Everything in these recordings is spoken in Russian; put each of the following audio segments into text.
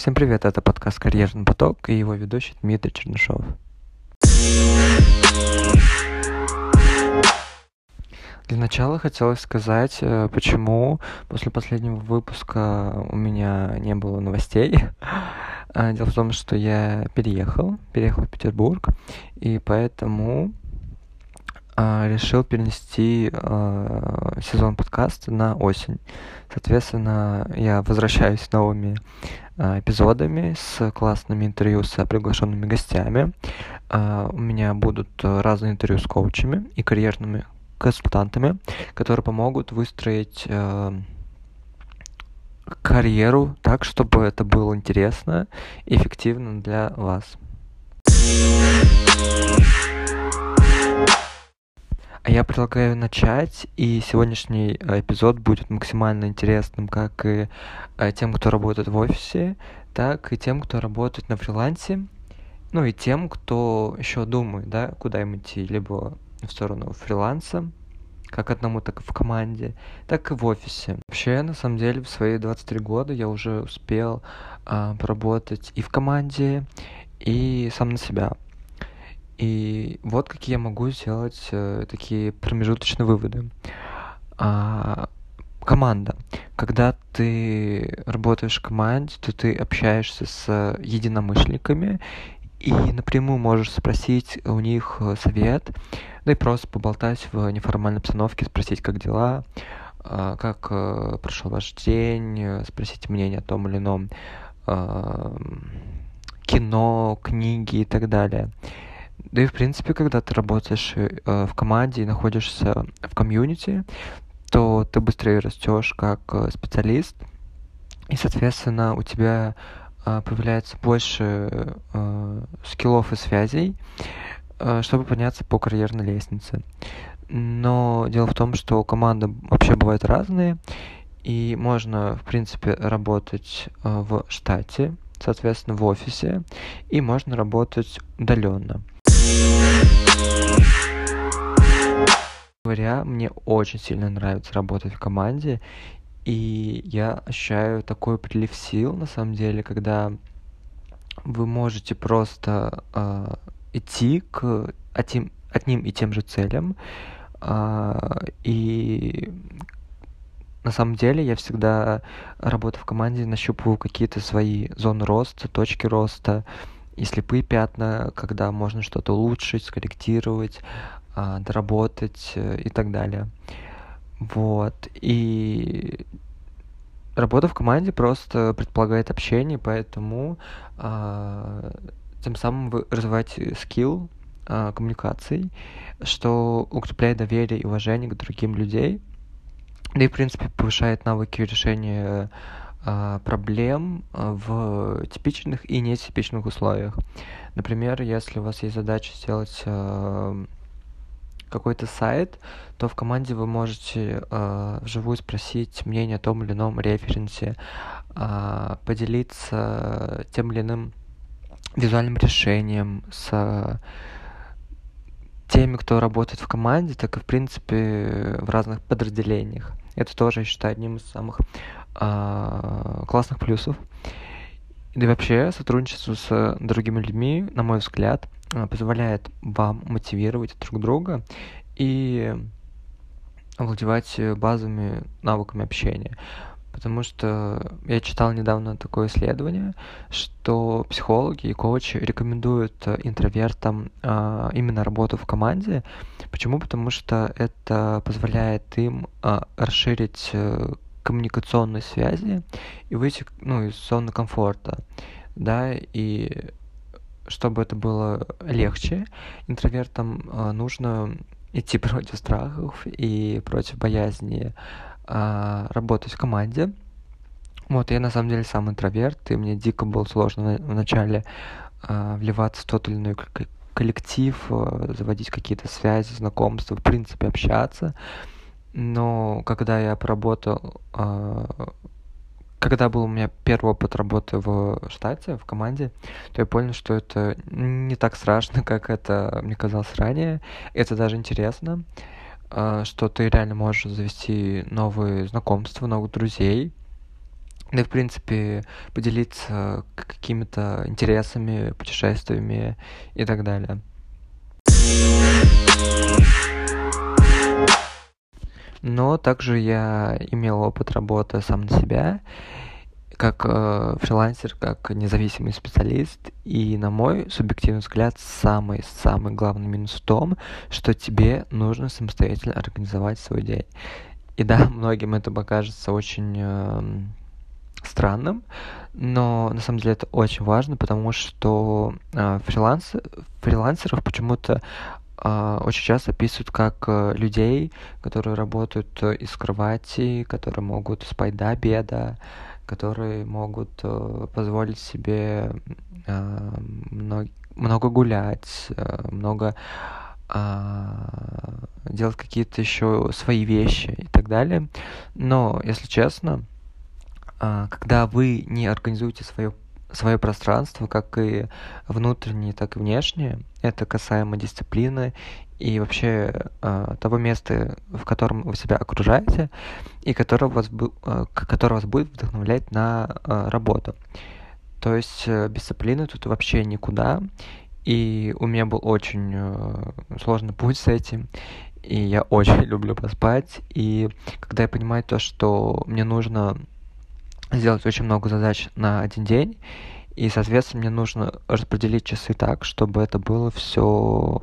Всем привет, это подкаст «Карьерный поток» и его ведущий Дмитрий Чернышов. Для начала хотелось сказать, э, почему после последнего выпуска у меня не было новостей. А, дело в том, что я переехал, переехал в Петербург, и поэтому решил перенести а, сезон подкаста на осень. Соответственно, я возвращаюсь с новыми а, эпизодами, с классными интервью с приглашенными гостями. У меня будут разные интервью с коучами и карьерными консультантами, которые помогут выстроить карьеру так, чтобы это было интересно и эффективно для вас. А я предлагаю начать, и сегодняшний э, эпизод будет максимально интересным как и э, тем, кто работает в офисе, так и тем, кто работает на фрилансе, ну и тем, кто еще думает, да, куда им идти, либо в сторону фриланса, как одному, так и в команде, так и в офисе. Вообще, на самом деле, в свои 23 года я уже успел а, поработать и в команде, и сам на себя. И вот какие я могу сделать э, такие промежуточные выводы. А, команда. Когда ты работаешь в команде, то ты общаешься с единомышленниками и напрямую можешь спросить у них э, совет, да и просто поболтать в неформальной обстановке, спросить, как дела, а, как э, прошел ваш день, э, спросить мнение о том или ином кино, книги и так далее. Да и, в принципе, когда ты работаешь э, в команде и находишься в комьюнити, то ты быстрее растешь как э, специалист, и, соответственно, у тебя э, появляется больше э, скиллов и связей, э, чтобы подняться по карьерной лестнице. Но дело в том, что команды вообще бывают разные, и можно, в принципе, работать э, в штате, соответственно, в офисе, и можно работать удаленно говоря, мне очень сильно нравится работать в команде, и я ощущаю такой прилив сил, на самом деле, когда вы можете просто э, идти к одним, одним и тем же целям, э, и на самом деле я всегда, работая в команде, нащупываю какие-то свои зоны роста, точки роста, и слепые пятна, когда можно что-то улучшить, скорректировать, а, доработать э, и так далее. Вот. И работа в команде просто предполагает общение, поэтому а, тем самым вы развиваете скилл а, коммуникаций, что укрепляет доверие и уважение к другим людей, да и, в принципе, повышает навыки решения проблем а, в типичных и нетипичных условиях. Например, если у вас есть задача сделать а, какой-то сайт, то в команде вы можете вживую спросить мнение о том или ином референсе, поделиться тем или иным визуальным решением с теми, кто работает в команде, так и, в принципе, в разных подразделениях. Это тоже, я считаю, одним из самых а, классных плюсов. Да и вообще сотрудничество с другими людьми, на мой взгляд, а, позволяет вам мотивировать друг друга и овладевать базовыми навыками общения. Потому что я читал недавно такое исследование, что психологи и коучи рекомендуют интровертам а, именно работу в команде. Почему? Потому что это позволяет им а, расширить э, коммуникационной связи и выйти ну, из зоны комфорта, да, и чтобы это было легче, интровертам э, нужно идти против страхов и против боязни э, работать в команде. Вот, я на самом деле сам интроверт, и мне дико было сложно вначале э, вливаться в тот или иной коллектив, заводить какие-то связи, знакомства, в принципе, общаться но когда я поработал а, когда был у меня первый опыт работы в штате, в команде, то я понял, что это не так страшно, как это мне казалось ранее. Это даже интересно, а, что ты реально можешь завести новые знакомства, новых друзей. да и в принципе поделиться какими-то интересами, путешествиями и так далее. Но также я имел опыт работы сам на себя, как э, фрилансер, как независимый специалист. И на мой субъективный взгляд, самый-самый главный минус в том, что тебе нужно самостоятельно организовать свой день. И да, многим это покажется очень э, странным, но на самом деле это очень важно, потому что э, фриланс, фрилансеров почему-то очень часто описывают как э, людей, которые работают э, из кровати, которые могут спать до обеда, которые могут э, позволить себе э, много, гулять, много а, делать какие-то еще свои вещи и так далее. Но, если честно, а, когда вы не организуете свое свое пространство, как и внутреннее, так и внешнее. Это касаемо дисциплины и вообще э, того места, в котором вы себя окружаете, и которое вас, э, которое вас будет вдохновлять на э, работу. То есть э, без дисциплины тут вообще никуда. И у меня был очень э, сложный путь с этим. И я очень люблю поспать. И когда я понимаю то, что мне нужно сделать очень много задач на один день, и, соответственно, мне нужно распределить часы так, чтобы это было все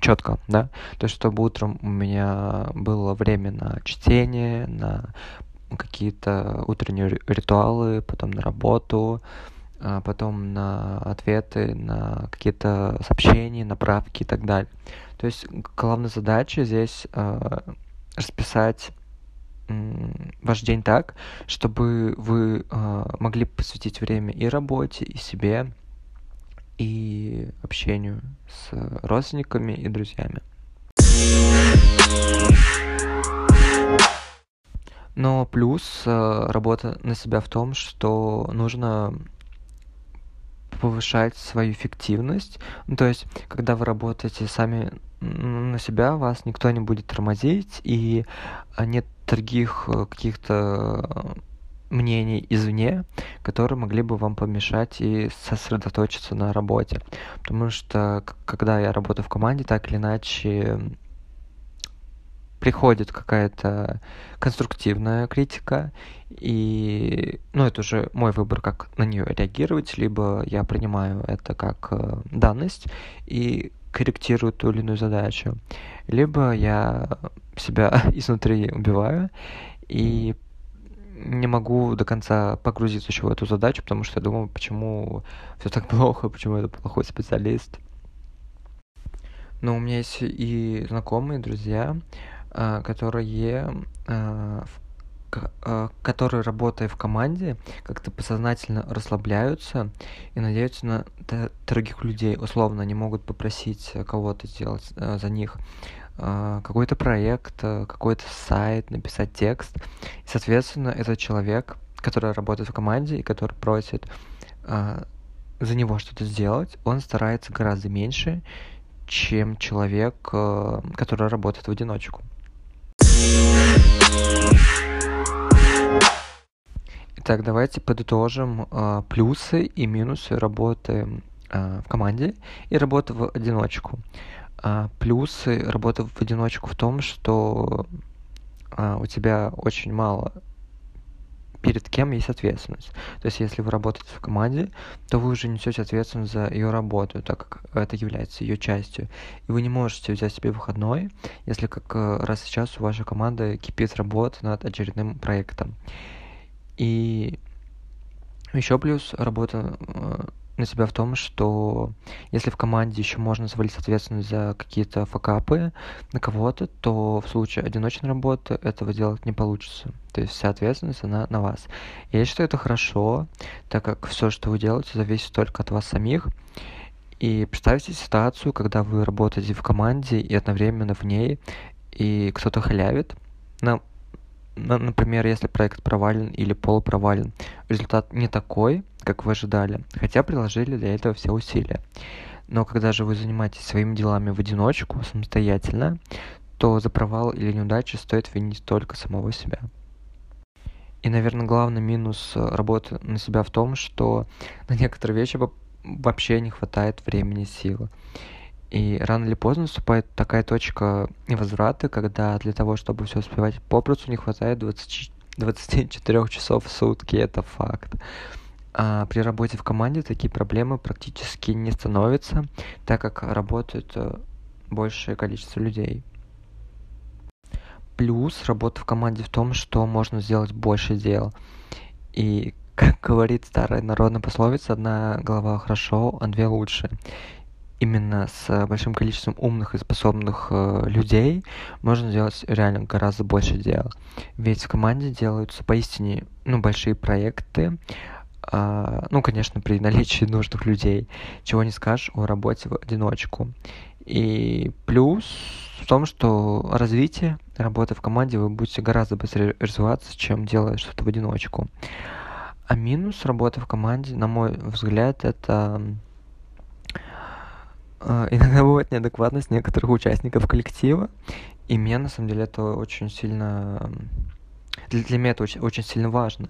четко, да, то есть чтобы утром у меня было время на чтение, на какие-то утренние ритуалы, потом на работу, а потом на ответы, на какие-то сообщения, направки и так далее. То есть главная задача здесь э, расписать ваш день так, чтобы вы э, могли посвятить время и работе, и себе, и общению с родственниками и друзьями. Но плюс э, работа на себя в том, что нужно повышать свою эффективность. Ну, то есть, когда вы работаете сами на себя, вас никто не будет тормозить, и а, нет других э, каких-то мнений извне, которые могли бы вам помешать и сосредоточиться на работе. Потому что, когда я работаю в команде, так или иначе приходит какая-то конструктивная критика, и, ну, это уже мой выбор, как на нее реагировать, либо я принимаю это как э, данность и корректирую ту или иную задачу, либо я себя изнутри убиваю и не могу до конца погрузиться еще в эту задачу, потому что я думаю, почему все так плохо, почему это плохой специалист. Но у меня есть и знакомые, друзья, а, которые а, а, которые, работая в команде, как-то подсознательно расслабляются и надеются на других людей. Условно, они могут попросить кого-то сделать за них какой-то проект, какой-то сайт, написать текст. И, соответственно, этот человек, который работает в команде и который просит за него что-то сделать, он старается гораздо меньше, чем человек, который работает в одиночку. Итак, давайте подытожим э, плюсы и минусы работы э, в команде и работы в одиночку. Э, плюсы работы в одиночку в том, что э, у тебя очень мало перед кем есть ответственность. То есть, если вы работаете в команде, то вы уже несете ответственность за ее работу, так как это является ее частью. И вы не можете взять себе выходной, если как раз сейчас у вашей команды кипит работа над очередным проектом. И еще плюс работа э, на себя в том, что если в команде еще можно свалить ответственность за какие-то факапы на кого-то, то в случае одиночной работы этого делать не получится. То есть вся ответственность, она на вас. Я считаю это хорошо, так как все, что вы делаете, зависит только от вас самих. И представьте ситуацию, когда вы работаете в команде и одновременно в ней, и кто-то халявит. На например, если проект провален или полупровален, результат не такой, как вы ожидали, хотя приложили для этого все усилия. Но когда же вы занимаетесь своими делами в одиночку, самостоятельно, то за провал или неудачу стоит винить только самого себя. И, наверное, главный минус работы на себя в том, что на некоторые вещи вообще не хватает времени и силы. И рано или поздно наступает такая точка невозврата, когда для того, чтобы все успевать попросту, не хватает 20, 24 часов в сутки, это факт. А при работе в команде такие проблемы практически не становятся, так как работает э, большее количество людей. Плюс работа в команде в том, что можно сделать больше дел. И, как говорит старая народная пословица, одна голова хорошо, а две лучше именно с большим количеством умных и способных э, людей можно сделать реально гораздо больше дел. Ведь в команде делаются поистине ну, большие проекты, э, ну, конечно, при наличии нужных людей, чего не скажешь о работе в одиночку. И плюс в том, что развитие работы в команде вы будете гораздо быстрее развиваться, чем делая что-то в одиночку. А минус работы в команде, на мой взгляд, это иногда бывает неадекватность некоторых участников коллектива, и мне на самом деле это очень сильно... Для, для меня это очень, очень сильно важно,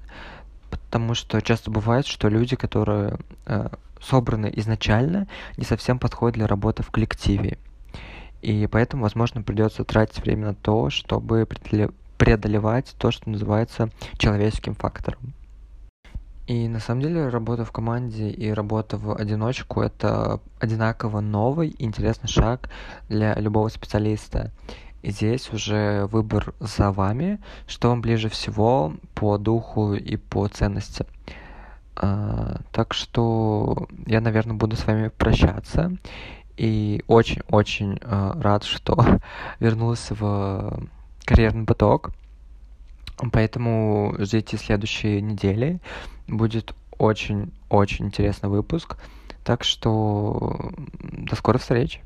потому что часто бывает, что люди, которые э, собраны изначально, не совсем подходят для работы в коллективе. И поэтому, возможно, придется тратить время на то, чтобы преодолевать то, что называется человеческим фактором. И на самом деле работа в команде и работа в одиночку это одинаково новый интересный шаг для любого специалиста. И здесь уже выбор за вами, что вам ближе всего по духу и по ценности. А, так что я, наверное, буду с вами прощаться. И очень-очень а, рад, что вернулся в карьерный поток. Поэтому ждите следующие недели. Будет очень-очень интересный выпуск. Так что до скорых встреч.